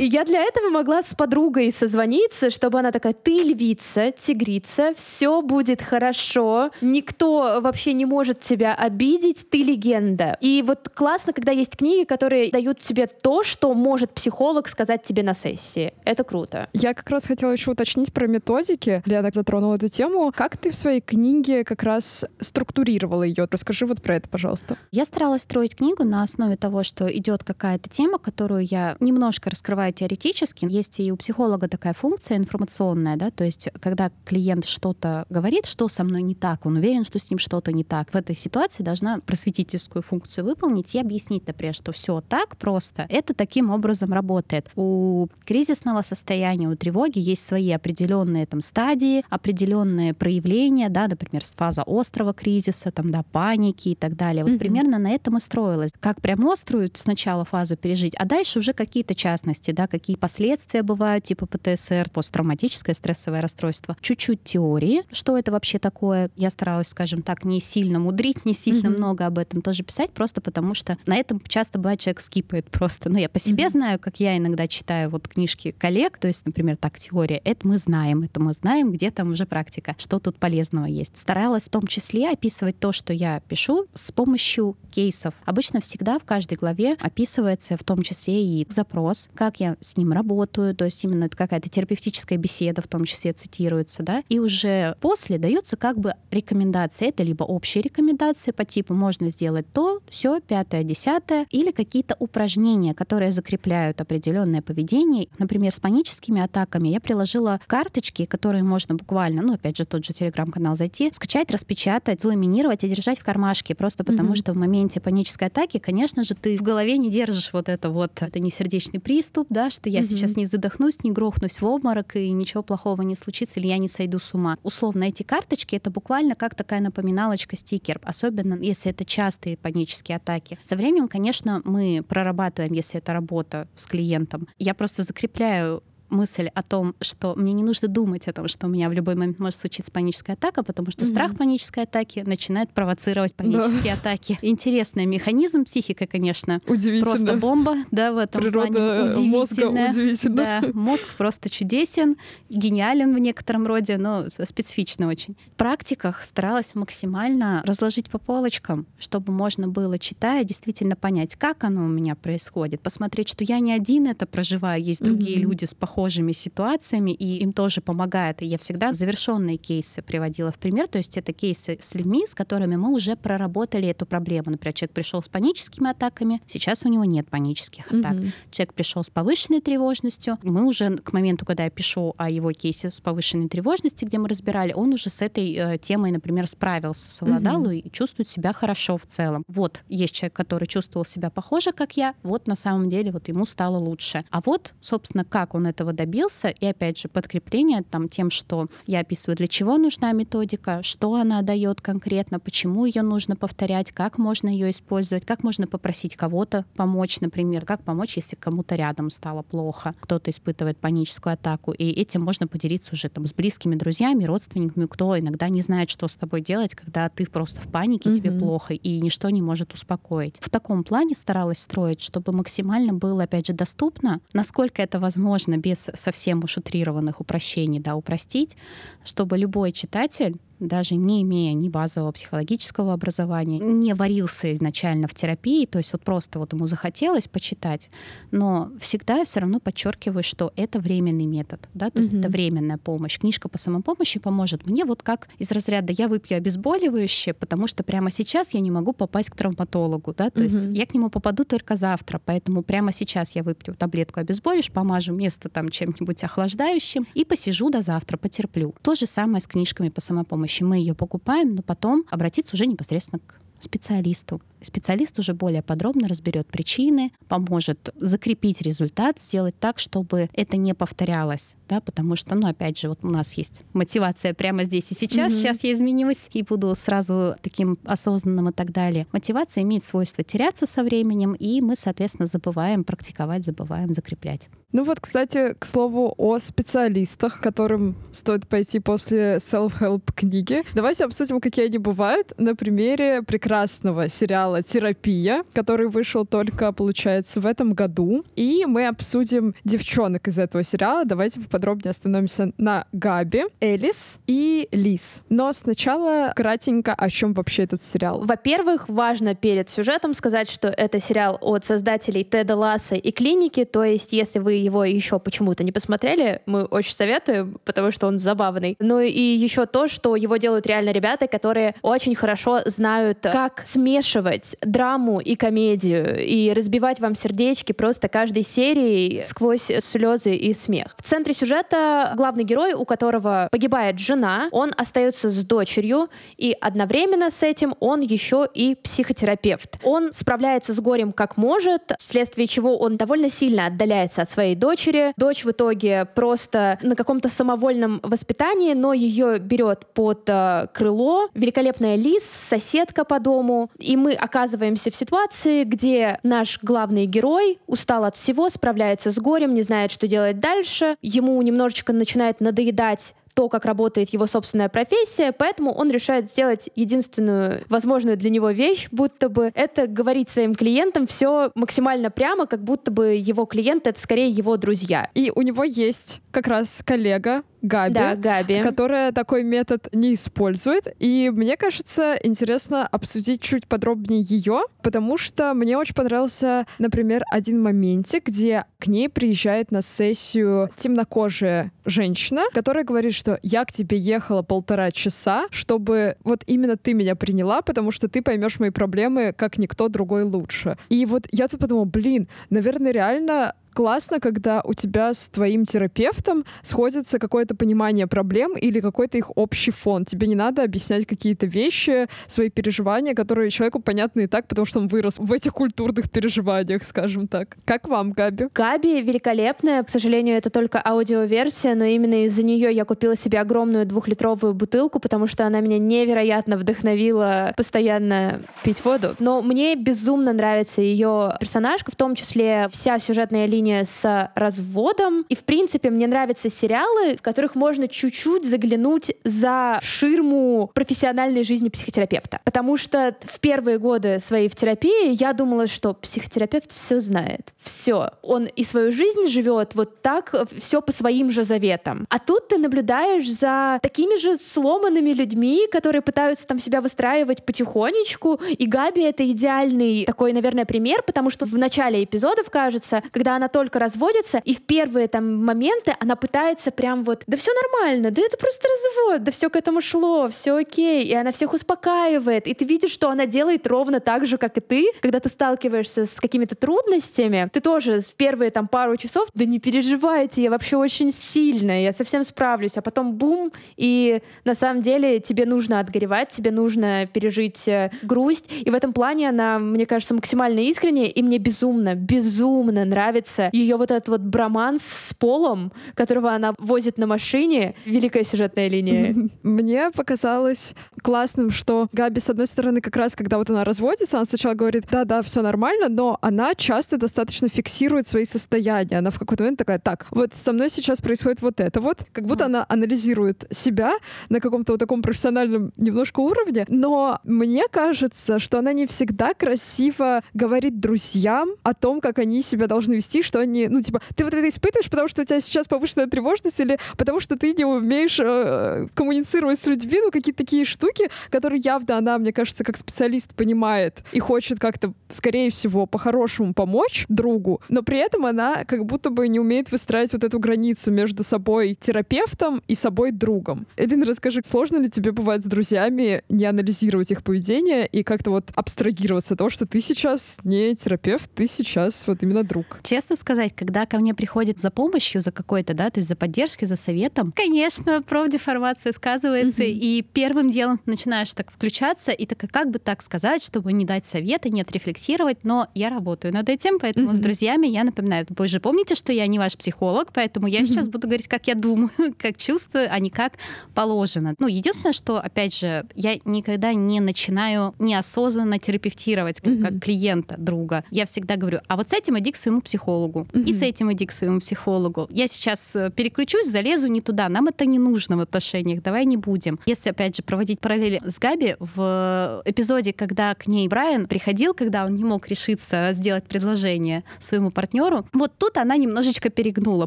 И я для этого могла с подругой созвониться, чтобы она такая, ты львица, тигрица, все будет хорошо, никто вообще не может тебя обидеть, ты легенда. И вот классно, когда есть книги, которые дают тебе то, что может психолог сказать тебе на сессии. Это круто. Я как раз хотела еще уточнить про методики. Лена затронула эту тему. Как ты в своей книге как раз структурировала ее? Расскажи вот про это, пожалуйста. Я старалась строить книгу на основе того, что идет какая-то тема, которую я немножко раскрываю теоретически. Есть и у психолога такая функция информационная, да, то есть когда клиент что-то говорит, что со мной не так, он уверен, что с ним что-то не так. В этой ситуации должна просветительскую функцию выполнить и объяснить, например, что все так просто. Это таким образом работает. У кризисного состояния, у тревоги есть свои определенные там стадии, определенные проявления, да, например, фаза острого кризиса, там, да, паники и так далее. Вот mm-hmm. примерно на этом и строилось. Как прям острую сначала фазу пережить, а дальше уже какие-то частности, да, какие последствия бывают, типа ПТСР, посттравматическое стрессовое расстройство. Чуть-чуть теории, что это вообще такое. Я старалась, скажем так, не сильно мудрить, не сильно mm-hmm. много об этом тоже писать, просто потому что на этом часто бывает человек скипает просто. Ну, я по себе mm-hmm. знаю, как я иногда читаю вот книжки коллег, то есть, например, так, теория, это мы знаем, это мы знаем, где там уже практика, что тут полезного есть. Старалась в том числе описывать то, что я пишу с помощью кейсов. Обычно всегда в каждой главе описывается в том числе и запрос, как я с ним работаю, то есть именно это какая-то терапевтическая беседа в том числе цитируется, да, и уже после дается как бы рекомендация. Это либо общие рекомендации по типу можно сделать то, все, пятое, десятое, или какие-то упражнения, которые закрепляют определенное поведение. Например, с паническими атаками я приложила карточки, которые можно буквально, ну, опять же, тот же телеграм-канал зайти, скачать, распечатать, заламинировать и держать в кармашке, просто потому mm-hmm. что в моменте панической атаки, конечно же, ты в голове не держишь вот это вот, это не сердечный приступ, да, что я mm-hmm. сейчас не задохнусь, не грохнусь в обморок, и ничего плохого не случится, или я не сойду с ума. Условно, эти карточки — это буквально как такая напоминалочка, стикер, особенно если это частые панические атаки. Со временем, конечно, мы прорабатываем, если это работа с клиентом. Я просто закрепляю мысль о том, что мне не нужно думать о том, что у меня в любой момент может случиться паническая атака, потому что mm-hmm. страх панической атаки начинает провоцировать панические да. атаки. Интересный механизм психика, конечно. Удивительно. Просто бомба, да, в этом Природа плане. Удивительно. мозга удивительно. Да, мозг просто чудесен, гениален в некотором роде, но специфично очень. В практиках старалась максимально разложить по полочкам, чтобы можно было, читая, действительно понять, как оно у меня происходит, посмотреть, что я не один это проживаю, есть другие mm-hmm. люди с похожими ситуациями, и им тоже помогает. И я всегда завершенные кейсы приводила в пример, то есть это кейсы с людьми, с которыми мы уже проработали эту проблему. Например, человек пришел с паническими атаками, сейчас у него нет панических атак. Mm-hmm. Человек пришел с повышенной тревожностью, мы уже к моменту, когда я пишу о его кейсе с повышенной тревожностью, где мы разбирали, он уже с этой э, темой, например, справился, совладал mm-hmm. и чувствует себя хорошо в целом. Вот есть человек, который чувствовал себя похоже, как я, вот на самом деле вот ему стало лучше. А вот, собственно, как он этого добился, и опять же подкрепление там тем, что я описываю, для чего нужна методика, что она дает конкретно, почему ее нужно повторять, как можно ее использовать, как можно попросить кого-то помочь, например, как помочь, если кому-то рядом стало плохо, кто-то испытывает паническую атаку, и этим можно поделиться уже там с близкими друзьями, родственниками, кто иногда не знает, что с тобой делать, когда ты просто в панике, mm-hmm. тебе плохо, и ничто не может успокоить. В таком плане старалась строить, чтобы максимально было, опять же, доступно, насколько это возможно без совсем уж утрированных упрощений, да, упростить, чтобы любой читатель даже не имея ни базового психологического образования, не варился изначально в терапии, то есть вот просто вот ему захотелось почитать, но всегда я все равно подчеркиваю, что это временный метод, да, то есть mm-hmm. это временная помощь. Книжка по самопомощи поможет мне вот как из разряда я выпью обезболивающее, потому что прямо сейчас я не могу попасть к травматологу, да, то mm-hmm. есть я к нему попаду только завтра, поэтому прямо сейчас я выпью таблетку обезболивающего, помажу место там чем-нибудь охлаждающим и посижу до завтра, потерплю. То же самое с книжками по самопомощи помощи мы ее покупаем, но потом обратиться уже непосредственно к специалисту. Специалист уже более подробно разберет причины, поможет закрепить результат, сделать так, чтобы это не повторялось, да, потому что, ну, опять же, вот у нас есть мотивация прямо здесь и сейчас, mm-hmm. сейчас я изменюсь и буду сразу таким осознанным и так далее. Мотивация имеет свойство теряться со временем, и мы, соответственно, забываем практиковать, забываем закреплять. Ну вот, кстати, к слову о специалистах, которым стоит пойти после self-help книги. Давайте обсудим, какие они бывают на примере прекрасного сериала «Терапия», который вышел только, получается, в этом году. И мы обсудим девчонок из этого сериала. Давайте поподробнее остановимся на Габи, Элис и Лис. Но сначала кратенько, о чем вообще этот сериал. Во-первых, важно перед сюжетом сказать, что это сериал от создателей Теда Ласса и Клиники, то есть если вы его еще почему-то не посмотрели, мы очень советуем, потому что он забавный. Ну и еще то, что его делают реально ребята, которые очень хорошо знают, как смешивать драму и комедию и разбивать вам сердечки просто каждой серии сквозь слезы и смех. В центре сюжета главный герой, у которого погибает жена, он остается с дочерью, и одновременно с этим он еще и психотерапевт. Он справляется с горем как может, вследствие чего он довольно сильно отдаляется от своей дочери. Дочь в итоге просто на каком-то самовольном воспитании, но ее берет под э, крыло великолепная Лиз, соседка по дому. И мы оказываемся в ситуации, где наш главный герой устал от всего, справляется с горем, не знает, что делать дальше. Ему немножечко начинает надоедать то, как работает его собственная профессия, поэтому он решает сделать единственную возможную для него вещь, будто бы это говорить своим клиентам все максимально прямо, как будто бы его клиенты — это скорее его друзья. И у него есть как раз коллега, Габи, да, Габи, которая такой метод не использует. И мне кажется, интересно обсудить чуть подробнее ее, потому что мне очень понравился, например, один моментик, где к ней приезжает на сессию темнокожая женщина, которая говорит, что я к тебе ехала полтора часа, чтобы вот именно ты меня приняла, потому что ты поймешь мои проблемы, как никто другой лучше. И вот я тут подумала, блин, наверное, реально классно, когда у тебя с твоим терапевтом сходится какое-то понимание проблем или какой-то их общий фон. Тебе не надо объяснять какие-то вещи, свои переживания, которые человеку понятны и так, потому что он вырос в этих культурных переживаниях, скажем так. Как вам, Габи? Габи великолепная. К сожалению, это только аудиоверсия, но именно из-за нее я купила себе огромную двухлитровую бутылку, потому что она меня невероятно вдохновила постоянно пить воду. Но мне безумно нравится ее персонажка, в том числе вся сюжетная линия отношения с разводом. И, в принципе, мне нравятся сериалы, в которых можно чуть-чуть заглянуть за ширму профессиональной жизни психотерапевта. Потому что в первые годы своей в терапии я думала, что психотерапевт все знает. Все. Он и свою жизнь живет вот так, все по своим же заветам. А тут ты наблюдаешь за такими же сломанными людьми, которые пытаются там себя выстраивать потихонечку. И Габи — это идеальный такой, наверное, пример, потому что в начале эпизодов, кажется, когда она только разводится, и в первые там моменты она пытается прям вот, да все нормально, да это просто развод, да все к этому шло, все окей, и она всех успокаивает, и ты видишь, что она делает ровно так же, как и ты, когда ты сталкиваешься с какими-то трудностями, ты тоже в первые там пару часов, да не переживайте, я вообще очень сильная, я совсем справлюсь, а потом бум, и на самом деле тебе нужно отгоревать, тебе нужно пережить э, грусть, и в этом плане она, мне кажется, максимально искренняя, и мне безумно, безумно нравится ее вот этот вот броманс с Полом, которого она возит на машине. Великая сюжетная линия. Мне показалось классным, что Габи, с одной стороны, как раз, когда вот она разводится, она сначала говорит, да-да, все нормально, но она часто достаточно фиксирует свои состояния. Она в какой-то момент такая, так, вот со мной сейчас происходит вот это вот, как будто она анализирует себя на каком-то вот таком профессиональном немножко уровне, но мне кажется, что она не всегда красиво говорит друзьям о том, как они себя должны вести, что они, ну, типа, ты вот это испытываешь, потому что у тебя сейчас повышенная тревожность или потому что ты не умеешь э, коммуницировать с людьми, ну, какие-то такие штуки, которые явно она, мне кажется, как специалист понимает и хочет как-то, скорее всего, по-хорошему помочь другу, но при этом она как будто бы не умеет выстраивать вот эту границу между собой терапевтом и собой другом. Элина, расскажи, сложно ли тебе бывает с друзьями не анализировать их поведение и как-то вот абстрагироваться от того, что ты сейчас не терапевт, ты сейчас вот именно друг? Честно сказать, когда ко мне приходит за помощью, за какой-то, да, то есть за поддержкой, за советом, конечно, профдеформация сказывается, mm-hmm. и первым делом начинаешь так включаться, и так, как бы так сказать, чтобы не дать советы, не отрефлексировать, но я работаю над этим, поэтому mm-hmm. с друзьями я напоминаю, вы же помните, что я не ваш психолог, поэтому я mm-hmm. сейчас буду говорить, как я думаю, как чувствую, а не как положено. Ну, единственное, что, опять же, я никогда не начинаю неосознанно терапевтировать как, mm-hmm. как клиента, друга. Я всегда говорю, а вот с этим иди к своему психологу, mm-hmm. и с этим иди к своему психологу. Я сейчас э, переключусь, залезу не туда, нам это не нужно в отношениях, давай не будем. Если, опять же, проводить параллели с Габи, в эпизоде, когда к ней Брайан приходил, когда он не мог решиться сделать предложение своему партнеру, вот тут она немножечко перегнула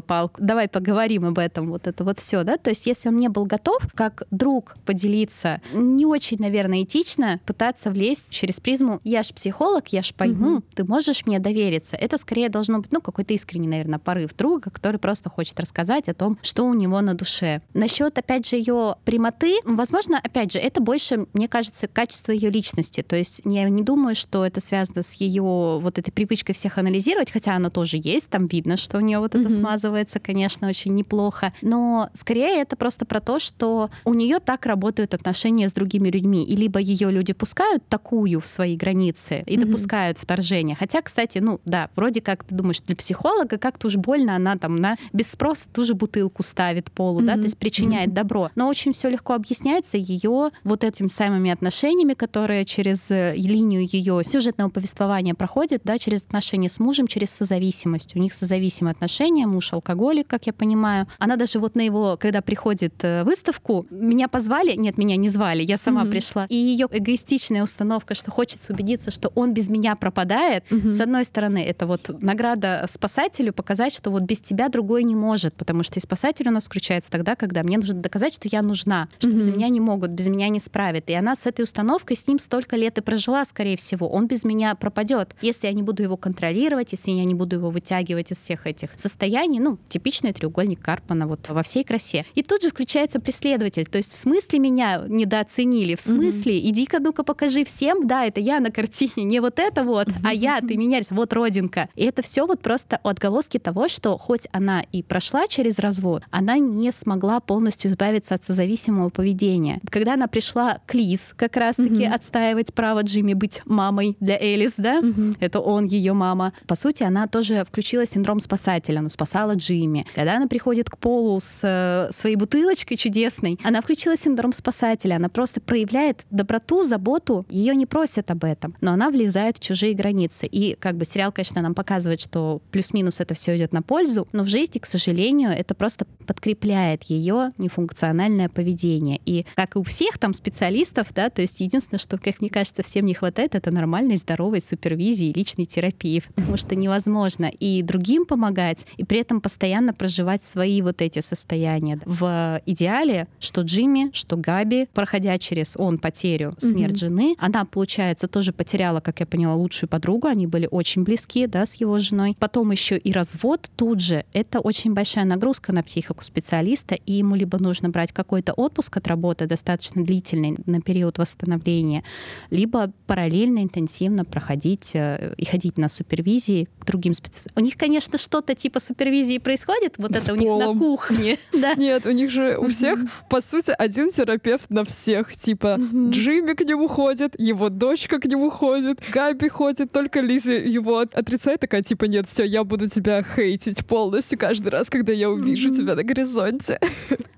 палку. Давай поговорим об этом, вот это вот все, да, то есть если он не был готов, как друг поделиться, не очень, наверное, этично пытаться влезть через призму «я ж психолог, я ж пойму, угу. ты можешь мне довериться». Это скорее должно быть, ну, какой-то искренний, наверное, порыв друга, который просто хочет рассказать о том, что у него на душе. Насчет, опять же, ее прямоты, возможно, опять же, это больше, мне кажется, качество ее личности. То есть я не думаю, что это связано с ее вот этой привычкой всех анализировать, хотя она тоже есть, там видно, что у нее вот это mm-hmm. смазывается, конечно, очень неплохо. Но скорее это просто про то, что у нее так работают отношения с другими людьми. И либо ее люди пускают такую в свои границы и mm-hmm. допускают вторжение. Хотя, кстати, ну да, вроде как ты думаешь, для психолога как-то уж больно она там на без спроса ту же бутылку ставит полу, mm-hmm. да, то есть причиняет mm-hmm. добро. Но очень все легко объясняется ее вот этими самыми отношениями, которые через э, линию ее сюжетного повествования проходят, да, через отношения с мужем, через созависимость. У них созависимые отношения, муж алкоголик, как я понимаю. Она даже вот на его, когда приходит э, выставку, меня позвали, нет, меня не звали, я сама mm-hmm. пришла. И ее эгоистичная установка, что хочется убедиться, что он без меня пропадает, mm-hmm. с одной стороны, это вот награда спасателю показать, что вот без тебя другой не может, потому что и спасатель у нас включается тогда, когда мне нужно доказать, что я нужна, что mm-hmm. без меня не могут, без меня не справят. И она с этой установкой с ним столько лет и прожила, скорее всего. Он без меня пропадет. Если я не буду его контролировать, если я не буду его вытягивать из всех этих состояний, ну, типичный треугольник Карпана вот во всей красе. И тут же включается преследователь. То есть в смысле меня недооценили, в смысле mm-hmm. иди-ка, ну-ка покажи всем, да, это я на картине, не вот это вот, а я, ты меня, вот родинка. И это все вот просто отголоски того, что хоть она и прошла через развод, она не смогла полностью избавиться от созависимого поведения. Когда она пришла к Лиз как раз-таки mm-hmm. отстаивать право Джимми быть мамой для Элис, да, mm-hmm. это он ее мама. По сути, она тоже включила синдром спасателя, ну, спасала Джимми. Когда она приходит к Полу с э, своей бутылочкой чудесной, она включила синдром спасателя, она просто проявляет доброту, заботу, ее не просят об этом, но она влезает в чужие границы. И как бы сериал, конечно, нам показывает, что плюс-минус это все идет на пользу, но в жизни, к сожалению, это просто подкрепляет ее нефункциональное поведение. И как и у всех там специалистов, да, то есть единственное, что, как мне кажется, всем не хватает, это нормальной, здоровой супервизии и личной терапии, потому что невозможно и другим помогать, и при этом постоянно проживать свои вот эти состояния. В идеале, что Джимми, что Габи, проходя через он потерю, смерть mm-hmm. жены, она, получается, тоже потеряла, как я поняла, лучшую подругу, они были очень близки, да, с его женой. Потом еще и развод тут же. Это очень большая нагрузка на психику специалиста, и ему либо нужно брать какой-то отпуск от работы достаточно длительный на период восстановления, либо параллельно интенсивно проходить э, и ходить на супервизии к другим специалистам. У них, конечно, что-то типа супервизии происходит, вот с это полом. у них на кухне. Да. Нет, у них же у всех, по сути, один терапевт на всех. Типа Джимми к нему ходит, его дочка к нему ходит, Габи ходит, только Лиза его отрицает, такая, типа, нет, все, я буду тебя хейтить полностью каждый раз, когда я увижу тебя на горизонте.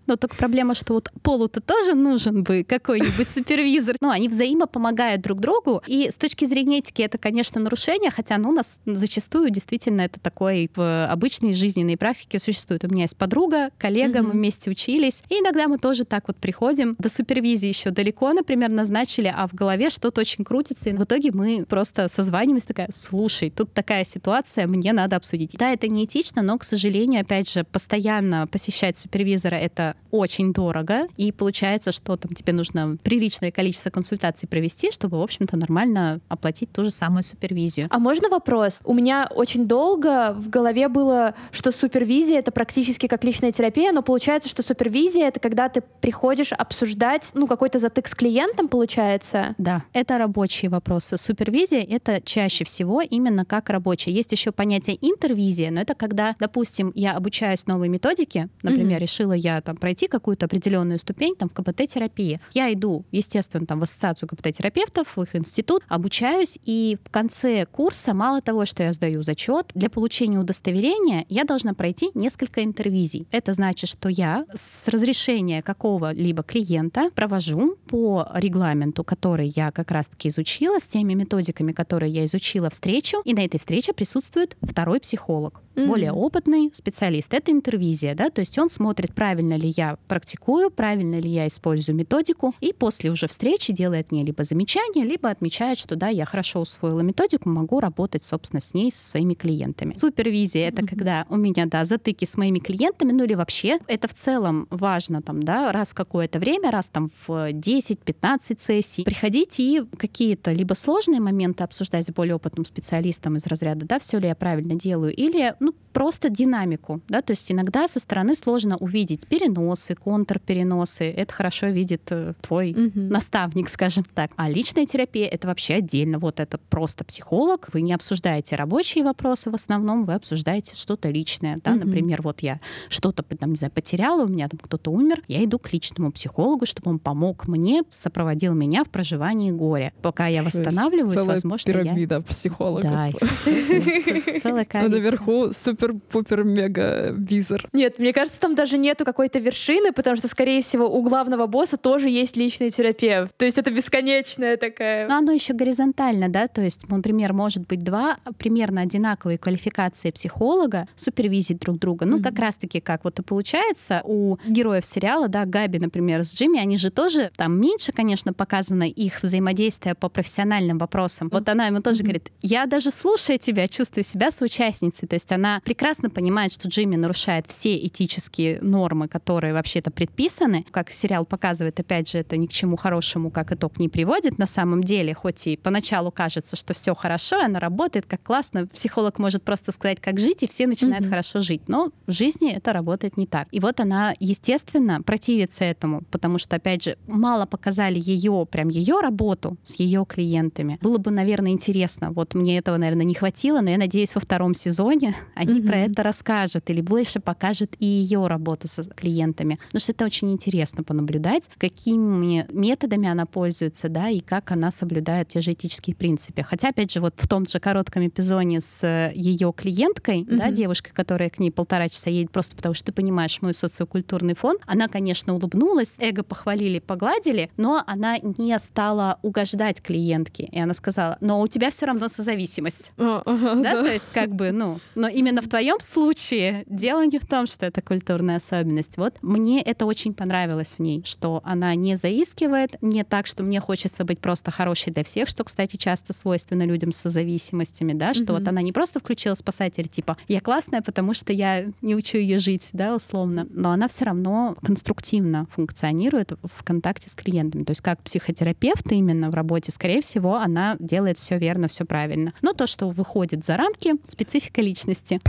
Но только проблема, что вот Полу-то тоже нужен бы какой-нибудь супервизор. Ну, они взаимопомогают друг другу. И с точки зрения этики это, конечно, нарушение, хотя, ну, у нас зачастую действительно это такое в обычной жизненной практике существует. У меня есть подруга, коллега, mm-hmm. мы вместе учились. И иногда мы тоже так вот приходим. До супервизии еще далеко, например, назначили, а в голове что-то очень крутится. И в итоге мы просто созваниваемся, такая, слушай, тут такая ситуация, мне надо обсудить. Да, это неэтично, но, к сожалению, опять же, постоянно посещать супервизора — это очень дорого, и получается, что там тебе нужно приличное количество консультаций провести, чтобы, в общем-то, нормально оплатить ту же самую супервизию. А можно вопрос? У меня очень долго в голове было, что супервизия — это практически как личная терапия, но получается, что супервизия — это когда ты приходишь обсуждать, ну, какой-то затык с клиентом, получается? Да, это рабочие вопросы. Супервизия — это чаще всего именно как рабочая. Есть еще понятие интервизия, но это когда, допустим, я обучаюсь новой методике, например, mm-hmm. решила я там пройти какую-то определенную ступень там, в КПТ-терапии. Я иду, естественно, там, в ассоциацию КПТ-терапевтов, в их институт, обучаюсь, и в конце курса, мало того, что я сдаю зачет, для получения удостоверения я должна пройти несколько интервизий. Это значит, что я с разрешения какого-либо клиента провожу по регламенту, который я как раз-таки изучила, с теми методиками, которые я изучила, встречу, и на этой встрече присутствует второй психолог, mm-hmm. более опытный специалист. Это интервизия, да, то есть он смотрит, правильно ли я практикую, правильно ли я использую методику, и после уже встречи делает мне либо замечание, либо отмечает, что да, я хорошо усвоила методику, могу работать, собственно, с ней, со своими клиентами. Супервизия — это mm-hmm. когда у меня, да, затыки с моими клиентами, ну или вообще, это в целом важно там, да, раз в какое-то время, раз там в 10-15 сессий, приходить и какие-то либо сложные моменты обсуждать с более опытным специалистом из разряда, да, все ли я правильно делаю, или, ну, просто динамику, да, то есть иногда со стороны сложно увидеть переносы, контрпереносы, это хорошо видит э, твой угу. наставник, скажем так. А личная терапия — это вообще отдельно, вот это просто психолог, вы не обсуждаете рабочие вопросы в основном, вы обсуждаете что-то личное, да, угу. например, вот я что-то, там, не знаю, потеряла, у меня там кто-то умер, я иду к личному психологу, чтобы он помог мне, сопроводил меня в проживании горя. Пока я восстанавливаюсь, целая возможно, пирамида я... психологов. Да, целая А наверху супер супер-пупер-мега-визор. Нет, мне кажется, там даже нету какой-то вершины, потому что, скорее всего, у главного босса тоже есть личный терапевт. То есть это бесконечная такая... Но оно еще горизонтально, да, то есть, например, может быть два примерно одинаковые квалификации психолога супервизить друг друга. Ну, mm-hmm. как раз-таки как вот и получается у героев сериала, да, Габи, например, с Джимми, они же тоже, там меньше, конечно, показано их взаимодействие по профессиональным вопросам. Mm-hmm. Вот она ему тоже mm-hmm. говорит, я даже слушая тебя, чувствую себя соучастницей. То есть она прекрасно понимает, что Джимми нарушает все этические нормы, которые вообще-то предписаны. Как сериал показывает, опять же, это ни к чему хорошему, как итог, не приводит на самом деле, хоть и поначалу кажется, что все хорошо, она работает, как классно. Психолог может просто сказать, как жить, и все начинают mm-hmm. хорошо жить. Но в жизни это работает не так. И вот она, естественно, противится этому, потому что, опять же, мало показали ее, прям ее работу с ее клиентами. Было бы, наверное, интересно. Вот мне этого, наверное, не хватило, но я надеюсь, во втором сезоне они mm-hmm. про это расскажут или больше покажут и ее работу с клиентами. Потому что это очень интересно понаблюдать, какими методами она пользуется, да, и как она соблюдает те же этические принципы. Хотя, опять же, вот в том же коротком эпизоде с ее клиенткой, mm-hmm. да, девушкой, которая к ней полтора часа едет просто потому, что ты понимаешь мой социокультурный фон, она, конечно, улыбнулась, эго похвалили, погладили, но она не стала угождать клиентке. И она сказала, но у тебя все равно созависимость. Oh, ага, да? да? То есть как как бы, ну, но именно в твоем случае дело не в том, что это культурная особенность. Вот мне это очень понравилось в ней, что она не заискивает, не так, что мне хочется быть просто хорошей для всех, что, кстати, часто свойственно людям с зависимостями, да, что mm-hmm. вот она не просто включила спасатель, типа, я классная, потому что я не учу ее жить, да, условно, но она все равно конструктивно функционирует в контакте с клиентами. То есть как психотерапевт именно в работе, скорее всего, она делает все верно, все правильно. Но то, что выходит за рамки, специфика личности.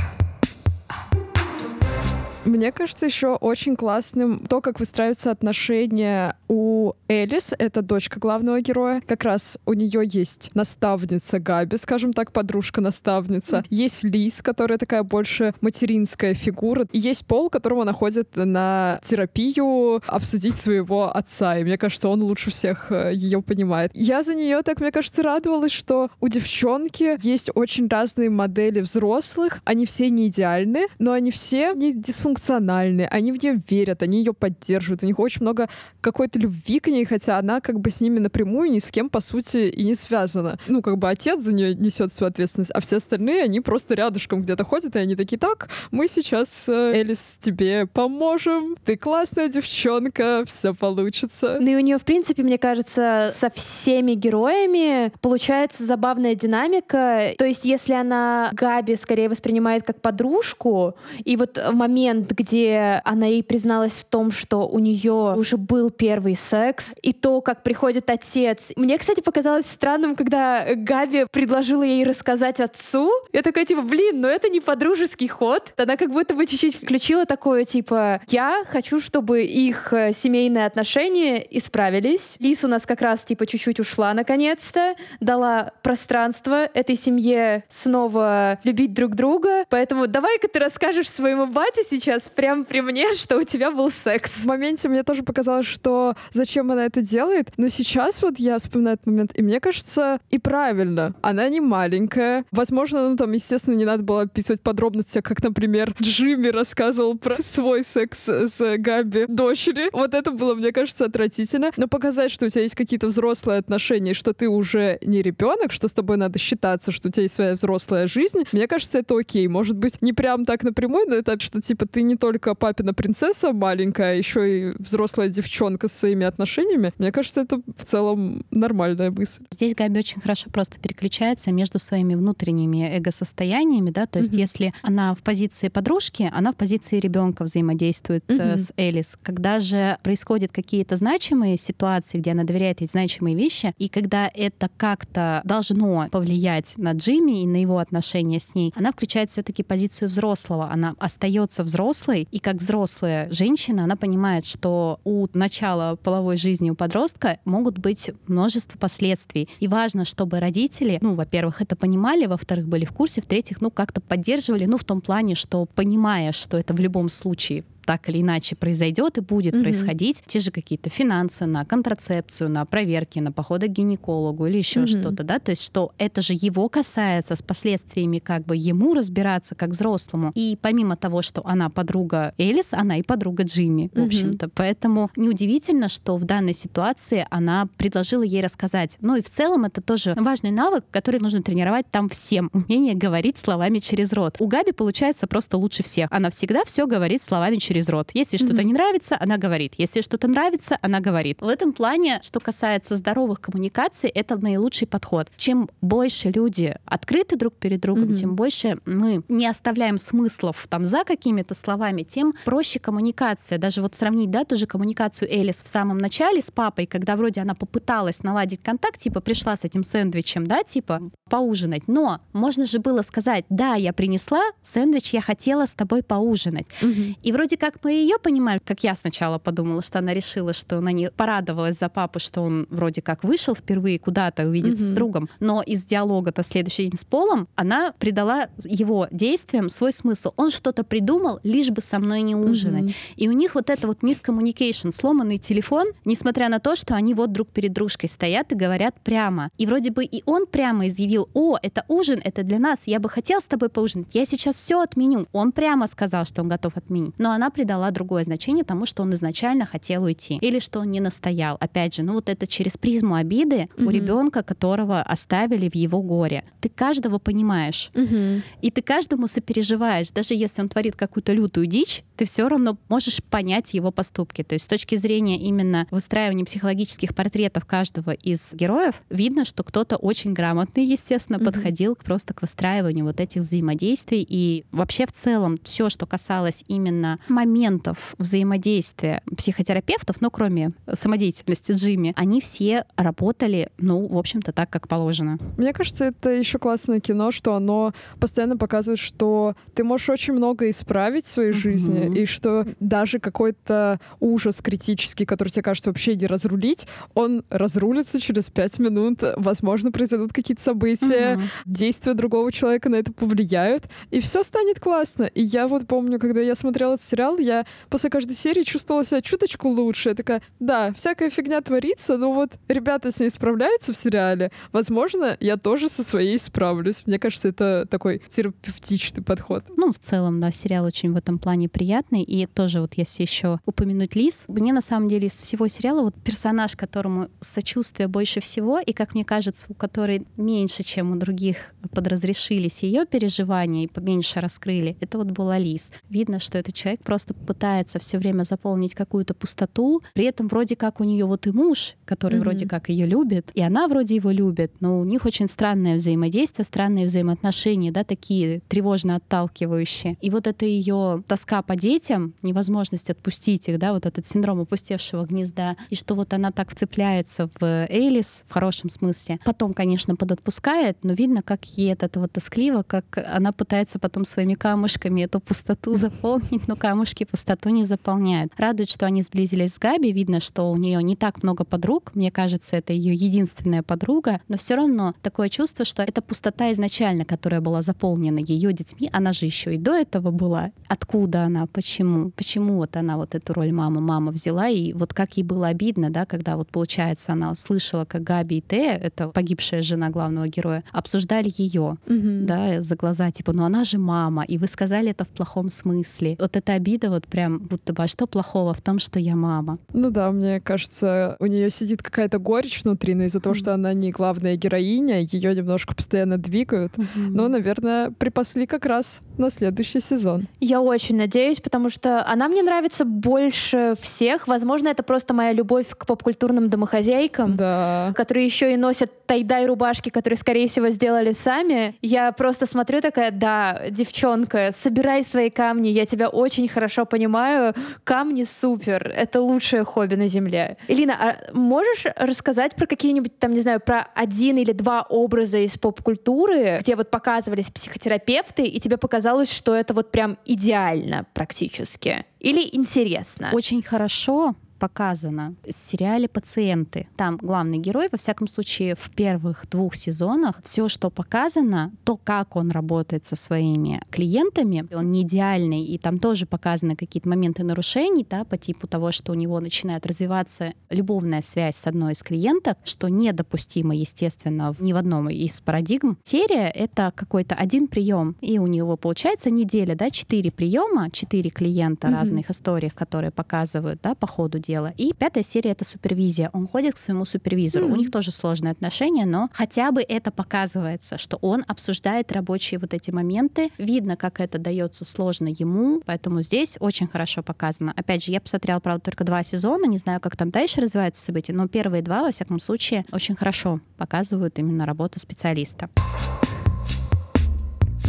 Мне кажется, еще очень классным то, как выстраиваются отношения у Элис, это дочка главного героя. Как раз у нее есть наставница Габи, скажем так, подружка-наставница. Есть Лиз, которая такая больше материнская фигура. И есть Пол, которого она ходит на терапию обсудить своего отца. И мне кажется, он лучше всех э, ее понимает. Я за нее так, мне кажется, радовалась, что у девчонки есть очень разные модели взрослых. Они все не идеальны, но они все не дисфункциональны. Они в нее верят, они ее поддерживают. У них очень много какой-то любви к ней, хотя она как бы с ними напрямую ни с кем, по сути, и не связана. Ну, как бы отец за нее несет всю ответственность, а все остальные, они просто рядышком где-то ходят, и они такие, так, мы сейчас, э, Элис, тебе поможем, ты классная девчонка, все получится. Ну и у нее, в принципе, мне кажется, со всеми героями получается забавная динамика. То есть, если она Габи скорее воспринимает как подружку, и вот момент, где она ей призналась в том, что у нее уже был первый первый секс, и то, как приходит отец. Мне, кстати, показалось странным, когда Габи предложила ей рассказать отцу. Я такая, типа, блин, ну это не подружеский ход. Она как будто бы чуть-чуть включила такое, типа, я хочу, чтобы их э, семейные отношения исправились. Лис у нас как раз, типа, чуть-чуть ушла наконец-то, дала пространство этой семье снова любить друг друга. Поэтому давай-ка ты расскажешь своему бате сейчас прямо при мне, что у тебя был секс. В моменте мне тоже показалось, что зачем она это делает. Но сейчас вот я вспоминаю этот момент, и мне кажется, и правильно. Она не маленькая. Возможно, ну там, естественно, не надо было описывать подробности, как, например, Джимми рассказывал про свой секс с Габи дочери. Вот это было, мне кажется, отвратительно. Но показать, что у тебя есть какие-то взрослые отношения, что ты уже не ребенок, что с тобой надо считаться, что у тебя есть своя взрослая жизнь, мне кажется, это окей. Может быть, не прям так напрямую, но это что, типа, ты не только папина принцесса маленькая, а еще и взрослая девчонка с своими отношениями, мне кажется, это в целом нормальная мысль. Здесь Габи очень хорошо просто переключается между своими внутренними эго-состояниями, да, то есть mm-hmm. если она в позиции подружки, она в позиции ребенка взаимодействует mm-hmm. с Элис. Когда же происходят какие-то значимые ситуации, где она доверяет ей значимые вещи, и когда это как-то должно повлиять на Джимми и на его отношения с ней, она включает все-таки позицию взрослого. Она остается взрослой, и как взрослая женщина, она понимает, что у начала половой жизни у подростка могут быть множество последствий. И важно, чтобы родители, ну, во-первых, это понимали, во-вторых, были в курсе, в-третьих, ну, как-то поддерживали, ну, в том плане, что понимая, что это в любом случае так или иначе произойдет и будет mm-hmm. происходить, те же какие-то финансы на контрацепцию, на проверки, на походы к гинекологу или еще mm-hmm. что-то, да, то есть что это же его касается с последствиями как бы ему разбираться как взрослому. И помимо того, что она подруга Элис, она и подруга Джимми, mm-hmm. в общем-то. Поэтому неудивительно, что в данной ситуации она предложила ей рассказать. Ну и в целом это тоже важный навык, который нужно тренировать там всем. Умение говорить словами через рот. У Габи получается просто лучше всех. Она всегда все говорит словами через через рот. Если что-то не нравится, она говорит. Если что-то нравится, она говорит. В этом плане, что касается здоровых коммуникаций, это наилучший подход. Чем больше люди открыты друг перед другом, тем больше мы не оставляем смыслов там за какими-то словами, тем проще коммуникация. Даже вот сравнить, да, ту же коммуникацию Элис в самом начале с папой, когда вроде она попыталась наладить контакт, типа пришла с этим сэндвичем, да, типа поужинать. Но можно же было сказать, да, я принесла сэндвич, я хотела с тобой поужинать. Угу. И вроде как как мы ее понимаем, как я сначала подумала, что она решила, что она не порадовалась за папу, что он вроде как вышел впервые куда-то увидеться mm-hmm. с другом, но из диалога-то следующий день с Полом она придала его действиям свой смысл. Он что-то придумал, лишь бы со мной не ужинать. Mm-hmm. И у них вот это вот мискоммуникейшн, сломанный телефон, несмотря на то, что они вот друг перед дружкой стоят и говорят прямо. И вроде бы и он прямо изъявил, о, это ужин, это для нас, я бы хотел с тобой поужинать, я сейчас все отменю. Он прямо сказал, что он готов отменить. Но она придала другое значение тому, что он изначально хотел уйти. Или что он не настоял. Опять же, ну вот это через призму обиды Мгм. у ребенка, которого оставили в его горе. Ты каждого понимаешь. Мгм. И ты каждому сопереживаешь. Даже если он творит какую-то лютую дичь, ты все равно можешь понять его поступки. То есть с точки зрения именно выстраивания психологических портретов каждого из героев, видно, что кто-то очень грамотный, естественно, Мгм. подходил просто к выстраиванию вот этих взаимодействий. И вообще в целом все, что касалось именно моментов взаимодействия психотерапевтов, ну, кроме самодеятельности Джимми, они все работали, ну, в общем-то, так, как положено. Мне кажется, это еще классное кино, что оно постоянно показывает, что ты можешь очень много исправить в своей Мгм. жизни, и что даже какой-то ужас критический, который тебе кажется вообще не разрулить, он разрулится через пять минут. Возможно, произойдут какие-то события, Мгм. действия другого человека на это повлияют, и все станет классно. И я вот помню, когда я смотрела этот сериал, я после каждой серии чувствовала себя чуточку лучше. Я такая, да, всякая фигня творится, но вот ребята с ней справляются в сериале. Возможно, я тоже со своей справлюсь. Мне кажется, это такой терапевтичный подход. Ну, в целом, да, сериал очень в этом плане приятный. И тоже вот если еще упомянуть Лиз, мне на самом деле из всего сериала вот персонаж, которому сочувствие больше всего, и, как мне кажется, у которой меньше, чем у других подразрешились ее переживания и поменьше раскрыли, это вот была Лиз. Видно, что этот человек просто пытается все время заполнить какую-то пустоту, при этом вроде как у нее вот и муж, который Мгм. вроде как ее любит, и она вроде его любит, но у них очень странное взаимодействие, странные взаимоотношения, да, такие тревожно отталкивающие. И вот это ее тоска по детям, невозможность отпустить их, да, вот этот синдром опустевшего гнезда, и что вот она так вцепляется в Элис в хорошем смысле. Потом, конечно, подотпускает, но видно, как ей от этого тоскливо, как она пытается потом своими камушками эту пустоту заполнить, но камушки пустоту не заполняют. Радует, что они сблизились с Габи, видно, что у нее не так много подруг, мне кажется, это ее единственная подруга, но все равно такое чувство, что эта пустота изначально, которая была заполнена ее детьми, она же еще и до этого была. Откуда она, почему? Почему вот она вот эту роль мамы мама взяла, и вот как ей было обидно, да, когда вот получается она слышала, как Габи и Тея, это погибшая жена главного героя, обсуждали ее, да, за глаза, типа, ну она же мама, и вы сказали это в плохом смысле. Вот эта обида вот прям, будто бы, а что плохого в том, что я мама? Ну да, мне кажется, у нее сидит какая-то горечь внутри, но из-за того, что она не главная героиня, ее немножко постоянно двигают. Но, наверное, припасли как раз на следующий сезон. Я очень надеюсь, потому что она мне нравится больше всех. Возможно, это просто моя любовь к попкультурным домохозяйкам. Да. которые еще и носят тайдай рубашки, которые, скорее всего, сделали сами. Я просто смотрю такая, да, девчонка, собирай свои камни, я тебя очень хорошо понимаю. Камни супер, это лучшее хобби на Земле. Элина, а можешь рассказать про какие-нибудь, там, не знаю, про один или два образа из поп-культуры, где вот показывались психотерапевты, и тебе показалось, что это вот прям идеально практически? Или интересно? Очень хорошо показано в сериале «Пациенты». Там главный герой, во всяком случае, в первых двух сезонах все, что показано, то, как он работает со своими клиентами, он не идеальный, и там тоже показаны какие-то моменты нарушений, да, по типу того, что у него начинает развиваться любовная связь с одной из клиенток, что недопустимо, естественно, ни в одном из парадигм. Серия — это какой-то один прием, и у него получается неделя, да, четыре приема, четыре клиента Мгм. разных историях, которые показывают, да, по ходу дела. И пятая серия — это супервизия. Он ходит к своему супервизору. У Мгм. них тоже сложные отношения, но хотя бы это показывается, что он обсуждает рабочие вот эти моменты. Видно, как это дается сложно ему, поэтому здесь очень хорошо показано. Опять же, я посмотрела, правда, только два сезона, не знаю, как там дальше развиваются события, но первые два, во всяком случае, очень хорошо показывают именно работу специалиста.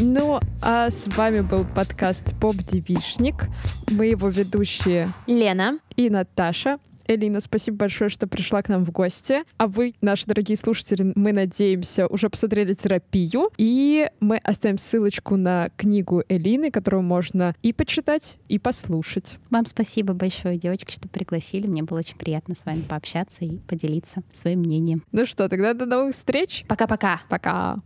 Ну, а с вами был подкаст «Поп-девишник». Мы его ведущие Лена, и Наташа. Элина, спасибо большое, что пришла к нам в гости. А вы, наши дорогие слушатели, мы надеемся, уже посмотрели терапию. И мы оставим ссылочку на книгу Элины, которую можно и почитать, и послушать. Вам спасибо большое, девочки, что пригласили. Мне было очень приятно с вами пообщаться и поделиться своим мнением. Ну что, тогда до новых встреч. пока-пока. Пока.